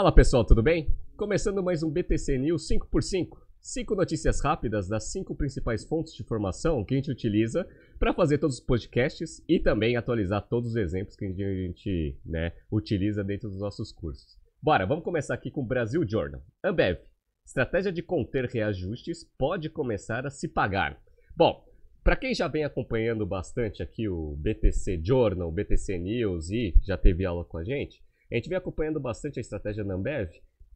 Fala pessoal, tudo bem? Começando mais um BTC News 5x5. Cinco notícias rápidas das cinco principais fontes de informação que a gente utiliza para fazer todos os podcasts e também atualizar todos os exemplos que a gente né, utiliza dentro dos nossos cursos. Bora, vamos começar aqui com o Brasil Journal. Ambev, estratégia de conter reajustes pode começar a se pagar. Bom, para quem já vem acompanhando bastante aqui o BTC Journal, BTC News e já teve aula com a gente, a gente vem acompanhando bastante a estratégia da Ambev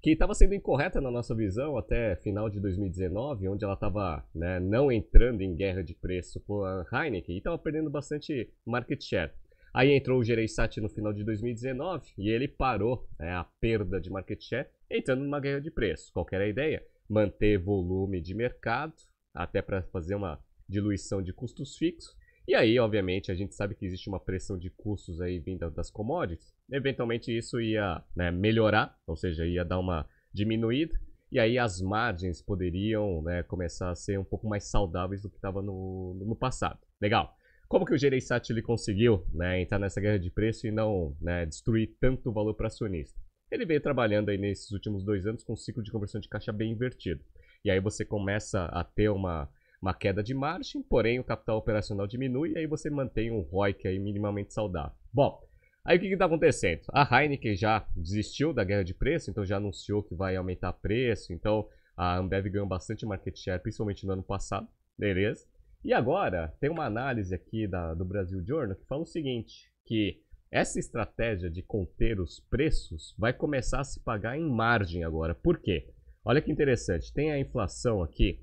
que estava sendo incorreta na nossa visão até final de 2019, onde ela estava né, não entrando em guerra de preço com a Heineken e estava perdendo bastante market share. Aí entrou o Gereissati no final de 2019 e ele parou né, a perda de market share entrando numa guerra de preço. Qual era a ideia? Manter volume de mercado, até para fazer uma diluição de custos fixos. E aí, obviamente, a gente sabe que existe uma pressão de custos aí vinda das commodities eventualmente isso ia né, melhorar, ou seja, ia dar uma diminuída, e aí as margens poderiam né, começar a ser um pouco mais saudáveis do que estava no, no passado. Legal. Como que o Gereissati ele conseguiu né, entrar nessa guerra de preço e não né, destruir tanto valor para acionista? Ele veio trabalhando aí nesses últimos dois anos com um ciclo de conversão de caixa bem invertido. E aí você começa a ter uma, uma queda de margem, porém o capital operacional diminui e aí você mantém um ROIC aí minimamente saudável. Bom, Aí o que está acontecendo? A Heineken já desistiu da guerra de preço, então já anunciou que vai aumentar preço. Então a Ambev ganhou bastante market share, principalmente no ano passado. Beleza? E agora tem uma análise aqui da, do Brasil Journal que fala o seguinte: que essa estratégia de conter os preços vai começar a se pagar em margem agora. Por quê? Olha que interessante, tem a inflação aqui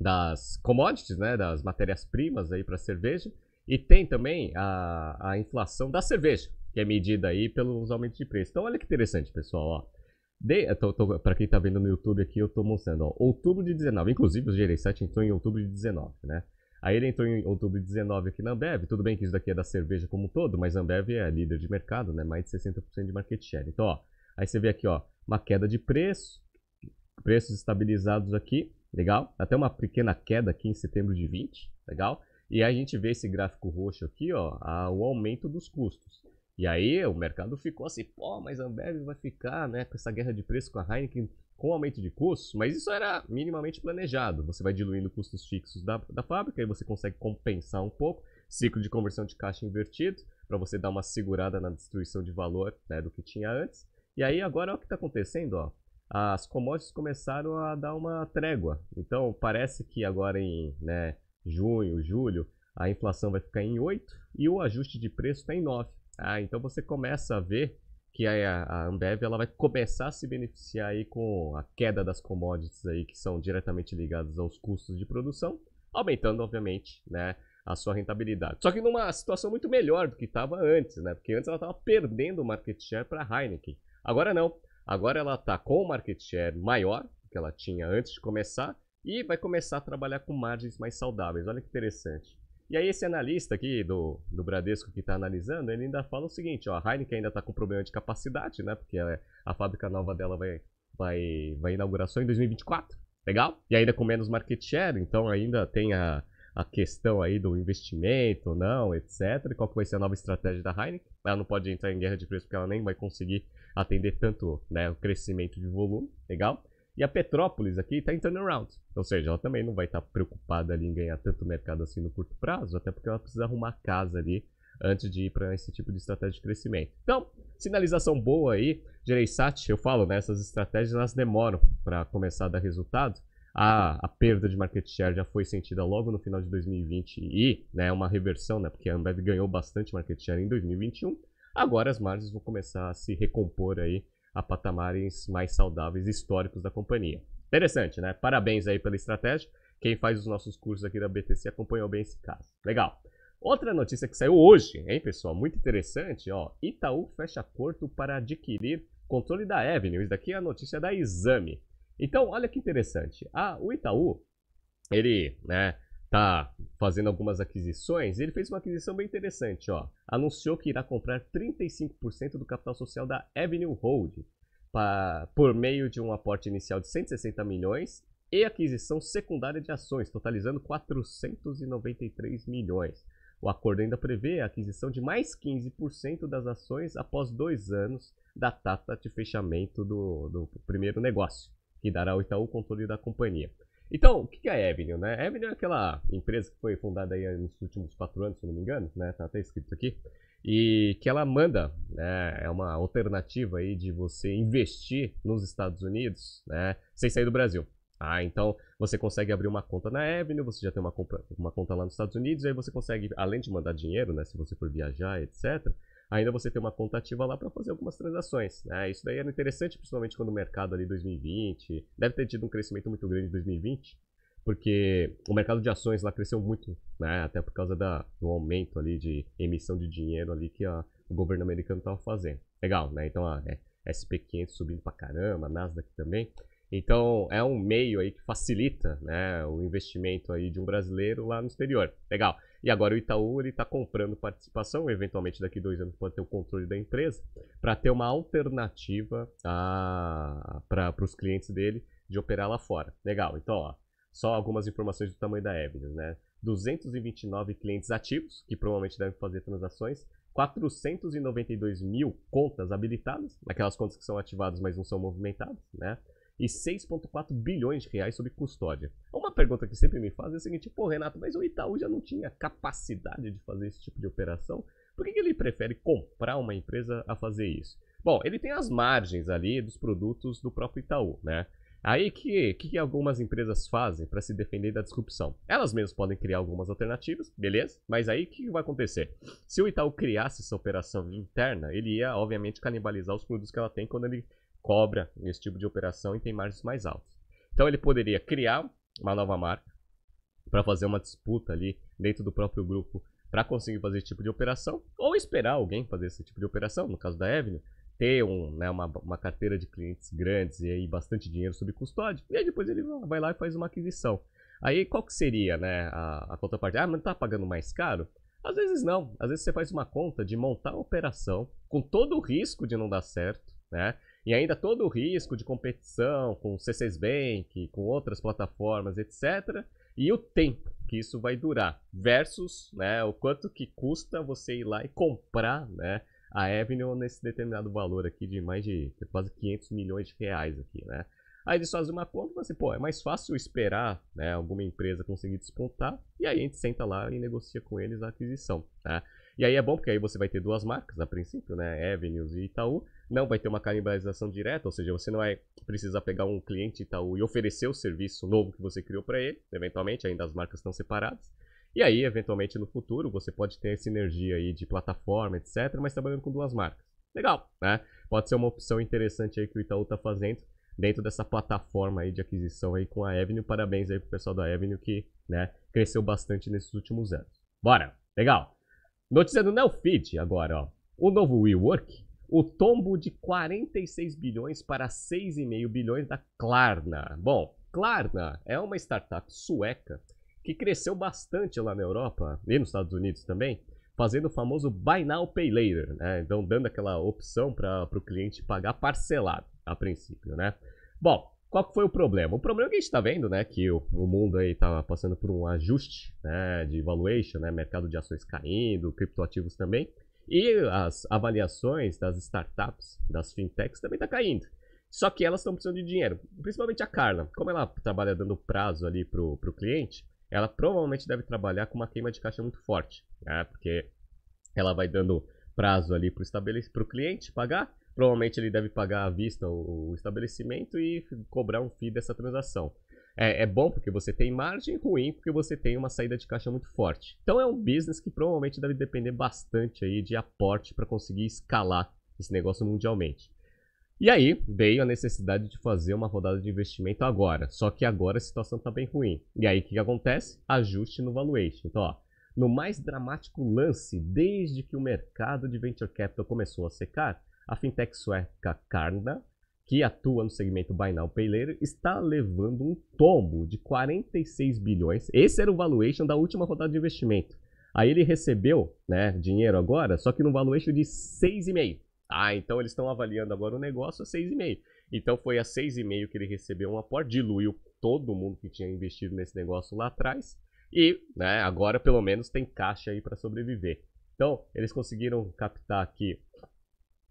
das commodities, né, das matérias-primas aí para cerveja, e tem também a, a inflação da cerveja que é medida aí pelos aumentos de preço. Então, olha que interessante, pessoal. Ó. Para quem está vendo no YouTube aqui, eu estou mostrando. Ó, outubro de 19. Inclusive, o Gereissati entrou em outubro de 19, né? Aí ele entrou em outubro de 19 aqui na Ambev. Tudo bem que isso daqui é da cerveja como um todo, mas a Ambev é líder de mercado, né? Mais de 60% de market share. Então, ó, aí você vê aqui, ó, uma queda de preço, preços estabilizados aqui, legal? Até uma pequena queda aqui em setembro de 20, legal? E aí a gente vê esse gráfico roxo aqui, ó, o aumento dos custos. E aí o mercado ficou assim, pô, mas a Ambev vai ficar né, com essa guerra de preço com a Heineken com aumento de custos, mas isso era minimamente planejado. Você vai diluindo custos fixos da, da fábrica e você consegue compensar um pouco. Ciclo de conversão de caixa invertido, para você dar uma segurada na destruição de valor né, do que tinha antes. E aí agora olha o que está acontecendo, ó. As commodities começaram a dar uma trégua. Então parece que agora em né, junho, julho, a inflação vai ficar em 8 e o ajuste de preço está em 9. Ah, então você começa a ver que a, Ambev ela vai começar a se beneficiar aí com a queda das commodities aí que são diretamente ligadas aos custos de produção, aumentando obviamente, né, a sua rentabilidade. Só que numa situação muito melhor do que estava antes, né? Porque antes ela estava perdendo o market share para a Heineken. Agora não. Agora ela está com o market share maior que ela tinha antes de começar e vai começar a trabalhar com margens mais saudáveis. Olha que interessante. E aí esse analista aqui do, do Bradesco que está analisando, ele ainda fala o seguinte, ó, a Heineken ainda está com problema de capacidade, né? Porque a, a fábrica nova dela vai, vai, vai inaugurar só em 2024. Legal? E ainda com menos market share, então ainda tem a, a questão aí do investimento não, etc. Qual que vai ser a nova estratégia da Heineken? Ela não pode entrar em guerra de preço porque ela nem vai conseguir atender tanto né, o crescimento de volume. Legal? E a Petrópolis aqui está em turnaround. Ou seja, ela também não vai estar tá preocupada ali em ganhar tanto mercado assim no curto prazo, até porque ela precisa arrumar casa ali antes de ir para esse tipo de estratégia de crescimento. Então, sinalização boa aí. Gereissat, eu falo, né, essas estratégias elas demoram para começar a dar resultado. A, a, perda de market share já foi sentida logo no final de 2020 e né, uma reversão, né, porque a Ambev ganhou bastante market share em 2021. Agora as margens vão começar a se recompor aí a patamares mais saudáveis históricos da companhia. Interessante, né? Parabéns aí pela estratégia. Quem faz os nossos cursos aqui da BTC acompanhou bem esse caso. Legal. Outra notícia que saiu hoje, hein, pessoal? Muito interessante, ó. Itaú fecha acordo para adquirir controle da Avenue. Isso daqui é a notícia da Exame. Então, olha que interessante. Ah, o Itaú, ele, né, tá fazendo algumas aquisições, ele fez uma aquisição bem interessante, ó. Anunciou que irá comprar 35% do capital social da Avenue Hold pra, por meio de um aporte inicial de 160 milhões e aquisição secundária de ações, totalizando 493 milhões. O acordo ainda prevê a aquisição de mais 15% das ações após dois anos da data de fechamento do, do primeiro negócio, que dará ao Itaú o controle da companhia. Então, o que é a Avenue? Né? A Avenue é aquela empresa que foi fundada aí nos últimos quatro anos, se não me engano, né? Tá até escrito aqui. E que ela manda, né? É uma alternativa aí de você investir nos Estados Unidos, né? Sem sair do Brasil. Ah, então você consegue abrir uma conta na Avenue, você já tem uma, compra, uma conta lá nos Estados Unidos, aí você consegue, além de mandar dinheiro, né? Se você for viajar, etc ainda você tem uma conta ativa lá para fazer algumas transações. Né? Isso daí era interessante, principalmente quando o mercado ali 2020 deve ter tido um crescimento muito grande em 2020, porque o mercado de ações lá cresceu muito, né? até por causa da, do aumento ali de emissão de dinheiro ali que a, o governo americano estava fazendo. Legal, né? Então a é, SP500 subindo pra caramba, a Nasdaq também. Então é um meio aí que facilita né, o investimento aí de um brasileiro lá no exterior. Legal. E agora o Itaú ele está comprando participação, eventualmente daqui dois anos pode ter o controle da empresa, para ter uma alternativa para os clientes dele de operar lá fora. Legal, então ó, só algumas informações do tamanho da Evidence, né? 229 clientes ativos, que provavelmente devem fazer transações, 492 mil contas habilitadas, aquelas contas que são ativadas, mas não são movimentadas, né? E 6,4 bilhões de reais sob custódia. Uma pergunta que sempre me fazem é a seguinte: pô, Renato, mas o Itaú já não tinha capacidade de fazer esse tipo de operação? Por que, que ele prefere comprar uma empresa a fazer isso? Bom, ele tem as margens ali dos produtos do próprio Itaú, né? Aí que, que algumas empresas fazem para se defender da disrupção? Elas mesmas podem criar algumas alternativas, beleza? Mas aí o que vai acontecer? Se o Itaú criasse essa operação interna, ele ia, obviamente, canibalizar os produtos que ela tem quando ele cobra esse tipo de operação e tem margens mais altas. Então ele poderia criar uma nova marca para fazer uma disputa ali dentro do próprio grupo para conseguir fazer esse tipo de operação, ou esperar alguém fazer esse tipo de operação, no caso da Avenue, ter um, né, uma, uma carteira de clientes grandes e aí bastante dinheiro sob custódia, e aí depois ele vai lá e faz uma aquisição. Aí qual que seria né, a, a contraparte? Ah, mas tá pagando mais caro? Às vezes não. Às vezes você faz uma conta de montar a operação com todo o risco de não dar certo, né? E ainda todo o risco de competição com o C6 Bank, com outras plataformas, etc. E o tempo que isso vai durar, versus né, o quanto que custa você ir lá e comprar né, a Avenue nesse determinado valor aqui de mais de quase 500 milhões de reais aqui, né? Aí eles fazem uma conta e assim, pô, é mais fácil esperar né, alguma empresa conseguir despontar e aí a gente senta lá e negocia com eles a aquisição, tá? E aí é bom porque aí você vai ter duas marcas a princípio, né, Avenues e Itaú, não vai ter uma canibalização direta, ou seja, você não vai precisar pegar um cliente Itaú e oferecer o serviço novo que você criou para ele, eventualmente, ainda as marcas estão separadas. E aí, eventualmente, no futuro, você pode ter sinergia aí de plataforma, etc., mas trabalhando com duas marcas. Legal, né? Pode ser uma opção interessante aí que o Itaú está fazendo dentro dessa plataforma aí de aquisição aí com a Avenue. Parabéns aí pro pessoal da Avenue que, né, cresceu bastante nesses últimos anos. Bora, legal. Notícia do Neofeed agora, ó. O novo WeWork o tombo de 46 bilhões para 6,5 bilhões da Klarna. Bom, Klarna é uma startup sueca que cresceu bastante lá na Europa e nos Estados Unidos também, fazendo o famoso Buy Now Pay Later, né? Então dando aquela opção para o cliente pagar parcelado a princípio, né? Bom, qual foi o problema? O problema é que a gente está vendo, né, que o, o mundo aí está passando por um ajuste, né, de valuation, né, mercado de ações caindo, criptoativos também, e as avaliações das startups, das fintechs, também está caindo. Só que elas estão precisando de dinheiro. Principalmente a Carla. Como ela trabalha dando prazo ali para o cliente, ela provavelmente deve trabalhar com uma queima de caixa muito forte. Né? Porque ela vai dando prazo ali para o cliente pagar. Provavelmente ele deve pagar à vista o, estabelecimento e cobrar um FII dessa transação. É, é, bom porque você tem margem, ruim porque você tem uma saída de caixa muito forte. Então é um business que provavelmente deve depender bastante aí de aporte para conseguir escalar esse negócio mundialmente. E aí veio a necessidade de fazer uma rodada de investimento agora. Só que agora a situação está bem ruim. E aí o que, que acontece? Ajuste no valuation. Então, ó, no mais dramático lance desde que o mercado de venture capital começou a secar, a fintech sueca Carna que atua no segmento Buy Now Pay Later, está levando um tombo de 46 bilhões. Esse era o valuation da última rodada de investimento. Aí ele recebeu né, dinheiro agora, só que no valuation de 6,5. Ah, então eles estão avaliando agora o negócio a 6,5. Então foi a 6,5 que ele recebeu um aporte, diluiu todo mundo que tinha investido nesse negócio lá atrás. E, né, agora pelo menos tem caixa aí para sobreviver. Então, eles conseguiram captar aqui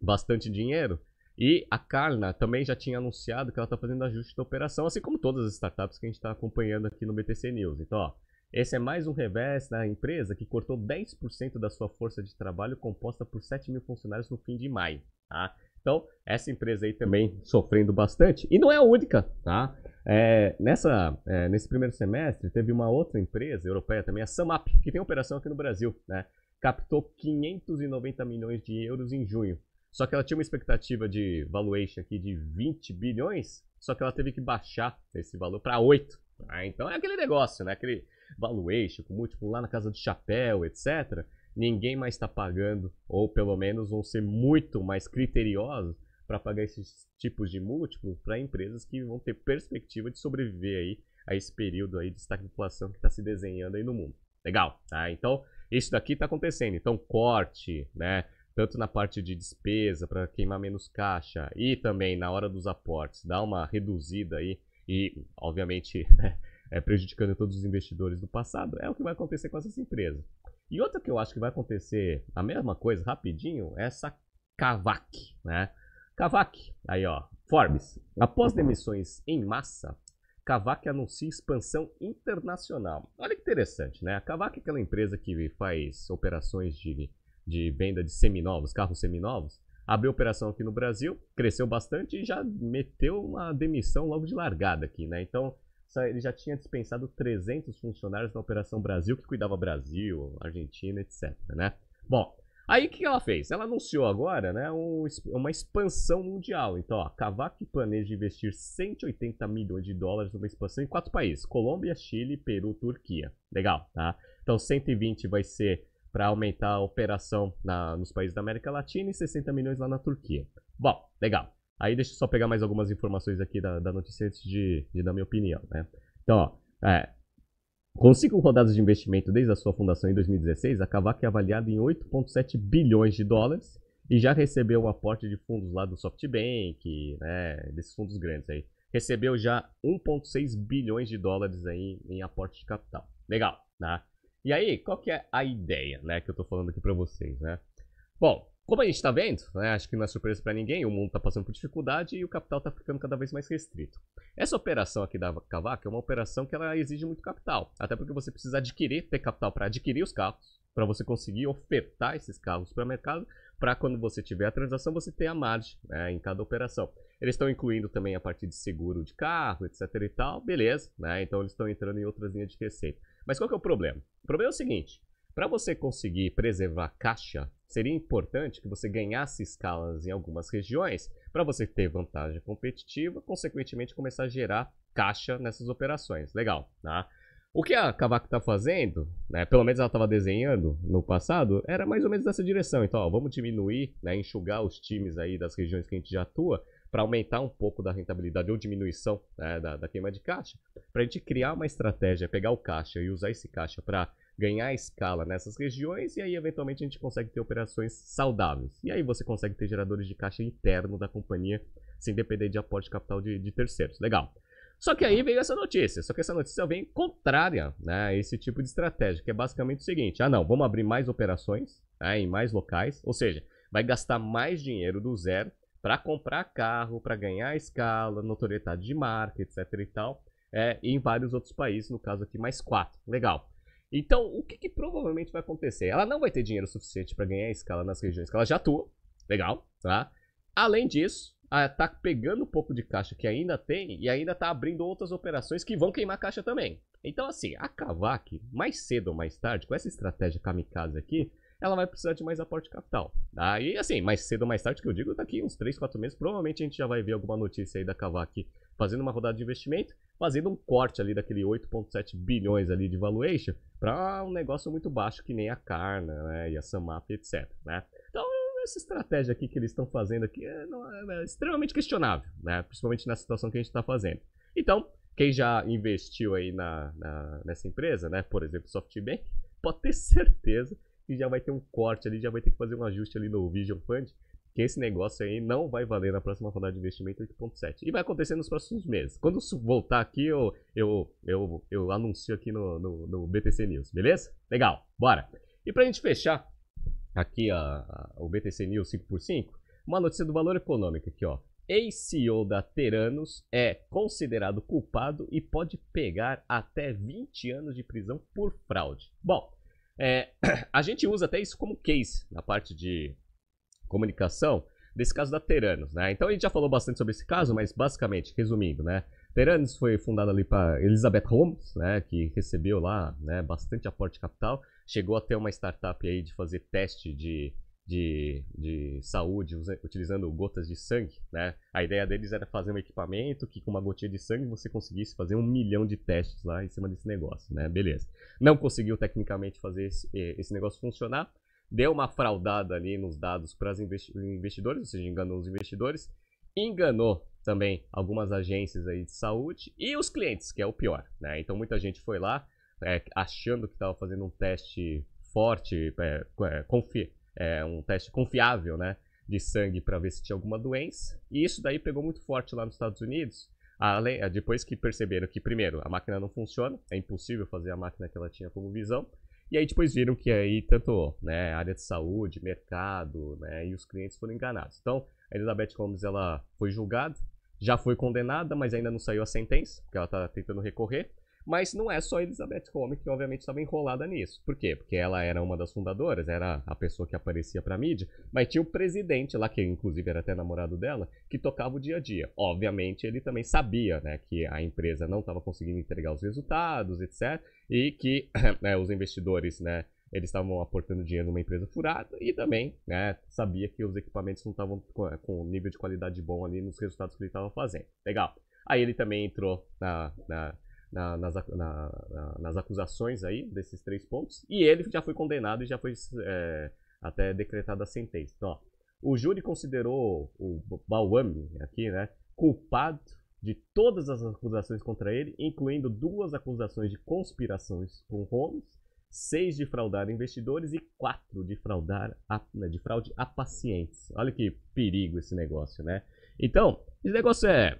bastante dinheiro e a Carna também já tinha anunciado que ela está fazendo ajuste da operação, assim como todas as startups que a gente está acompanhando aqui no BTC News. Então, ó, esse é mais um revés da empresa que cortou 10% da sua força de trabalho composta por 7 mil funcionários no fim de maio. Tá? Então, essa empresa aí também sofrendo bastante. E não é a única, tá? É, nessa, é, nesse primeiro semestre, teve uma outra empresa europeia também, a Samap, que tem operação aqui no Brasil, né? Captou 590 milhões de euros em junho. Só que ela tinha uma expectativa de valuation aqui de 20 bilhões, só que ela teve que baixar esse valor para 8. Tá? Então é aquele negócio, né? Aquele valuation com múltiplo lá na casa do chapéu, etc ninguém mais está pagando, ou pelo menos vão ser muito mais criteriosos para pagar esses tipos de múltiplos para empresas que vão ter perspectiva de sobreviver aí a esse período aí de estagflação que está se desenhando aí no mundo. Legal, tá? Então, isso daqui está acontecendo. Então, corte, né? Tanto na parte de despesa para queimar menos caixa e também na hora dos aportes, dá uma reduzida aí e, obviamente, é prejudicando todos os investidores do passado. É o que vai acontecer com essas empresas. E outra que eu acho que vai acontecer a mesma coisa rapidinho é essa Kavak, né? Kavak, aí ó, Forbes. Após demissões em massa, Kavak anuncia expansão internacional. Olha que interessante, né? A Kavak é aquela empresa que faz operações de, de venda de seminovos, carros seminovos. Abriu operação aqui no Brasil, cresceu bastante e já meteu uma demissão logo de largada aqui, né? Então, ele já tinha dispensado 300 funcionários na Operação Brasil, que cuidava Brasil, Argentina, etc. Né? Bom, aí o que ela fez? Ela anunciou agora né, um, uma expansão mundial. Então, ó, a Kavak planeja investir 180 milhões de dólares numa expansão em quatro países: Colômbia, Chile, Peru, Turquia. Legal, tá? Então, 120 vai ser para aumentar a operação na, nos países da América Latina e 60 milhões lá na Turquia. Bom, legal. Aí deixa eu só pegar mais algumas informações aqui da, da notícia antes de, de dar minha opinião, né? Então, ó, é, com cinco rodadas de investimento desde a sua fundação em 2016, a Kavak é avaliada em 8,7 bilhões de dólares e já recebeu um aporte de fundos lá do SoftBank, né, desses fundos grandes aí. Recebeu já 1,6 bilhões de dólares aí em aporte de capital. Legal, né? E aí, qual que é a ideia, né, que eu tô falando aqui para vocês, né? Bom, como a gente está vendo, né, acho que não é surpresa para ninguém, o mundo está passando por dificuldade e o capital está ficando cada vez mais restrito. Essa operação aqui da Cavaca é uma operação que ela exige muito capital, até porque você precisa adquirir, ter capital para adquirir os carros, para você conseguir ofertar esses carros para o mercado, para quando você tiver a transação você ter a margem né, em cada operação. Eles estão incluindo também a parte de seguro de carro, etc e tal, beleza, né? Então eles estão entrando em outras linhas de receita. Mas qual que é o problema? O problema é o seguinte, para você conseguir preservar caixa, seria importante que você ganhasse escalas em algumas regiões para você ter vantagem competitiva, consequentemente começar a gerar caixa nessas operações. Legal, tá? O que a Kavak está fazendo, né, pelo menos ela estava desenhando no passado, era mais ou menos nessa direção. Então, ó, vamos diminuir, né, enxugar os times aí das regiões que a gente já atua para aumentar um pouco da rentabilidade ou diminuição né, da, da queima de caixa, para a gente criar uma estratégia, pegar o caixa e usar esse caixa para ganhar escala nessas regiões e aí eventualmente a gente consegue ter operações saudáveis. E aí você consegue ter geradores de caixa interno da companhia sem depender de aporte de capital de, de terceiros. Legal. Só que aí veio essa notícia, só que essa notícia vem contrária né, a esse tipo de estratégia, que é basicamente o seguinte: ah, não, vamos abrir mais operações né, em mais locais, ou seja, vai gastar mais dinheiro do zero para comprar carro, para ganhar escala, notoriedade de marca, etc e tal, é, em vários outros países, no caso aqui mais quatro. Legal. Então, o que, que, provavelmente vai acontecer? Ela não vai ter dinheiro suficiente para ganhar escala nas regiões que ela já atua. Legal, tá? Além disso, ela tá pegando um pouco de caixa que ainda tem e ainda tá abrindo outras operações que vão queimar caixa também. Então, assim, a Kavak, mais cedo ou mais tarde, com essa estratégia kamikaze aqui, ela vai precisar de mais aporte de capital. E assim, mais cedo ou mais tarde, que eu digo, daqui uns 3, 4 meses, provavelmente a gente já vai ver alguma notícia aí da Kavak fazendo uma rodada de investimento, fazendo um corte ali daquele 8,7 bilhões ali de valuation para um negócio muito baixo que nem a Carna né, e a Samap, etc. Né? Então, essa estratégia aqui que eles estão fazendo aqui é, é, é extremamente questionável, né? principalmente na situação que a gente está fazendo. Então, quem já investiu aí na, na, nessa empresa, né, por exemplo, SoftBank, pode ter certeza que já vai ter um corte ali, já vai ter que fazer um ajuste ali no Vision Fund, que esse negócio aí não vai valer na próxima rodada de investimento 8.7. E vai acontecer nos próximos meses. Quando voltar aqui, eu, eu, eu, eu anuncio aqui no, no, no BTC News, beleza? Legal, bora. E pra gente fechar aqui a, a, o BTC News 5x5, uma notícia do valor econômico aqui, ó. Ex-CEO da Teranos é considerado culpado e pode pegar até 20 anos de prisão por fraude. Bom, é, a gente usa até isso como case na parte de comunicação desse caso da Teranos, né? Então a gente já falou bastante sobre esse caso, mas basicamente, resumindo, né? Teranos foi fundada ali para Elizabeth Holmes, né? Que recebeu lá, né? Bastante aporte capital, chegou a ter uma startup aí de fazer teste de de, de saúde utilizando gotas de sangue, né? A ideia deles era fazer um equipamento que com uma gotinha de sangue você conseguisse fazer um milhão de testes lá em cima desse negócio, né? Beleza. Não conseguiu tecnicamente fazer esse, esse negócio funcionar, deu uma fraudada ali nos dados para os investidores, ou seja, enganou os investidores, enganou também algumas agências aí de saúde e os clientes, que é o pior, né? Então muita gente foi lá é, achando que estava fazendo um teste forte, é, é, um teste confiável, né? De sangue para ver se tinha alguma doença. E isso daí pegou muito forte lá nos Estados Unidos. Além, depois que perceberam que, primeiro, a máquina não funciona, é impossível fazer a máquina que ela tinha como visão. E aí depois viram que aí tanto né, área de saúde, mercado, né, e os clientes foram enganados. Então, a Elizabeth Holmes ela foi julgada, já foi condenada, mas ainda não saiu a sentença, porque ela está tentando recorrer. Mas não é só Elizabeth Holmes que obviamente estava enrolada nisso. Por quê? Porque ela era uma das fundadoras, era a pessoa que aparecia para mídia, mas tinha o presidente lá, que inclusive era até namorado dela, que tocava o dia a dia. Obviamente ele também sabia né, que a empresa não estava conseguindo entregar os resultados, etc. E que né, os investidores, né, eles estavam aportando dinheiro numa empresa furada e também né, sabia que os equipamentos não estavam com, nível de qualidade bom ali nos resultados que ele estava fazendo. Legal. Aí ele também entrou na, na na, nas, na, nas acusações aí desses três pontos. E ele já foi condenado e já foi é, até decretada a sentença. Então, ó, o júri considerou o Bawami aqui, né, culpado de todas as acusações contra ele, incluindo duas acusações de conspirações com Holmes, seis de fraudar investidores e quatro de fraudar a, né, de fraude a pacientes. Olha que perigo esse negócio, né? Então, esse negócio é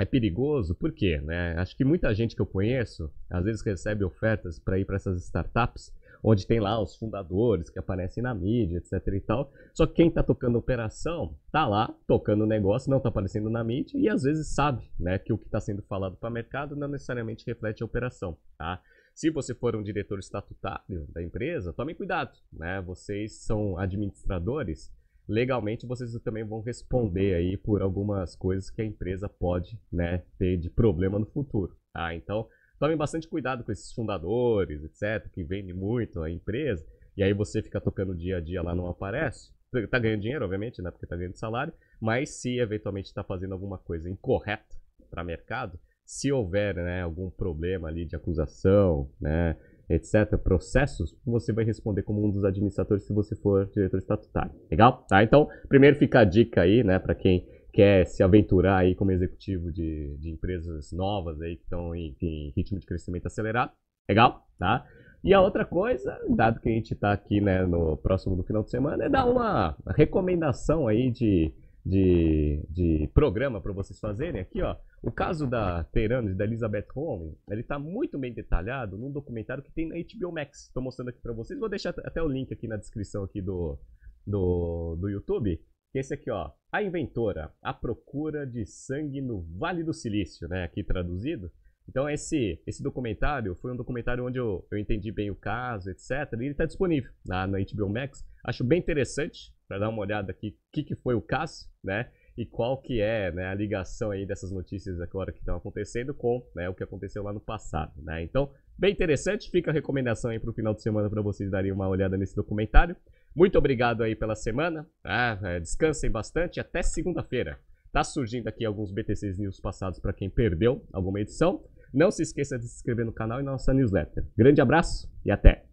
é perigoso, por quê? Né? Acho que muita gente que eu conheço, às vezes recebe ofertas para ir para essas startups, onde tem lá os fundadores que aparecem na mídia, etc e tal. Só que quem está tocando operação tá lá tocando o negócio, não está aparecendo na mídia e às vezes sabe, né, que o que está sendo falado para o mercado não necessariamente reflete a operação, tá? Se você for um diretor estatutário da empresa, tome cuidado, né? Vocês são administradores legalmente vocês também vão responder aí por algumas coisas que a empresa pode né, ter de problema no futuro. Tá? Então, tomem bastante cuidado com esses fundadores, etc., que vendem muito a empresa, e aí você fica tocando dia a dia lá, não aparece. Tá ganhando dinheiro, obviamente, né? Porque tá ganhando salário, mas se eventualmente está fazendo alguma coisa incorreta para mercado, se houver né, algum problema ali de acusação, né, etc., processos, você vai responder como um dos administradores se você for diretor estatutário. Legal? Tá? Então, primeiro fica a dica aí, né, para quem quer se aventurar aí como executivo de, de empresas novas aí que estão em, em, ritmo de crescimento acelerado. Legal? Tá? E a outra coisa, dado que a gente está aqui né, no próximo do final de semana, é dar uma recomendação aí de de, de programa para vocês fazerem aqui, ó. O caso da Teranos e da Elizabeth Holmes, ele está muito bem detalhado num documentário que tem na HBO Max. Estou mostrando aqui para vocês. Vou deixar até o link aqui na descrição aqui do, do, do YouTube. Esse aqui, ó. A Inventora, a procura de sangue no Vale do Silício, né? Aqui traduzido. Então esse, esse documentário foi um documentário onde eu, eu entendi bem o caso, etc. E ele está disponível na, na HBO Max. Acho bem interessante para dar uma olhada aqui o que, que foi o caso, né? E qual que é né, a ligação aí dessas notícias agora que estão acontecendo com né, o que aconteceu lá no passado, né? Então, bem interessante, fica a recomendação aí para o final de semana para vocês darem uma olhada nesse documentário. Muito obrigado aí pela semana, ah, descansem bastante, até segunda-feira. Tá surgindo aqui alguns BTCs News passados para quem perdeu alguma edição. Não se esqueça de se inscrever no canal e na nossa newsletter. Grande abraço e até!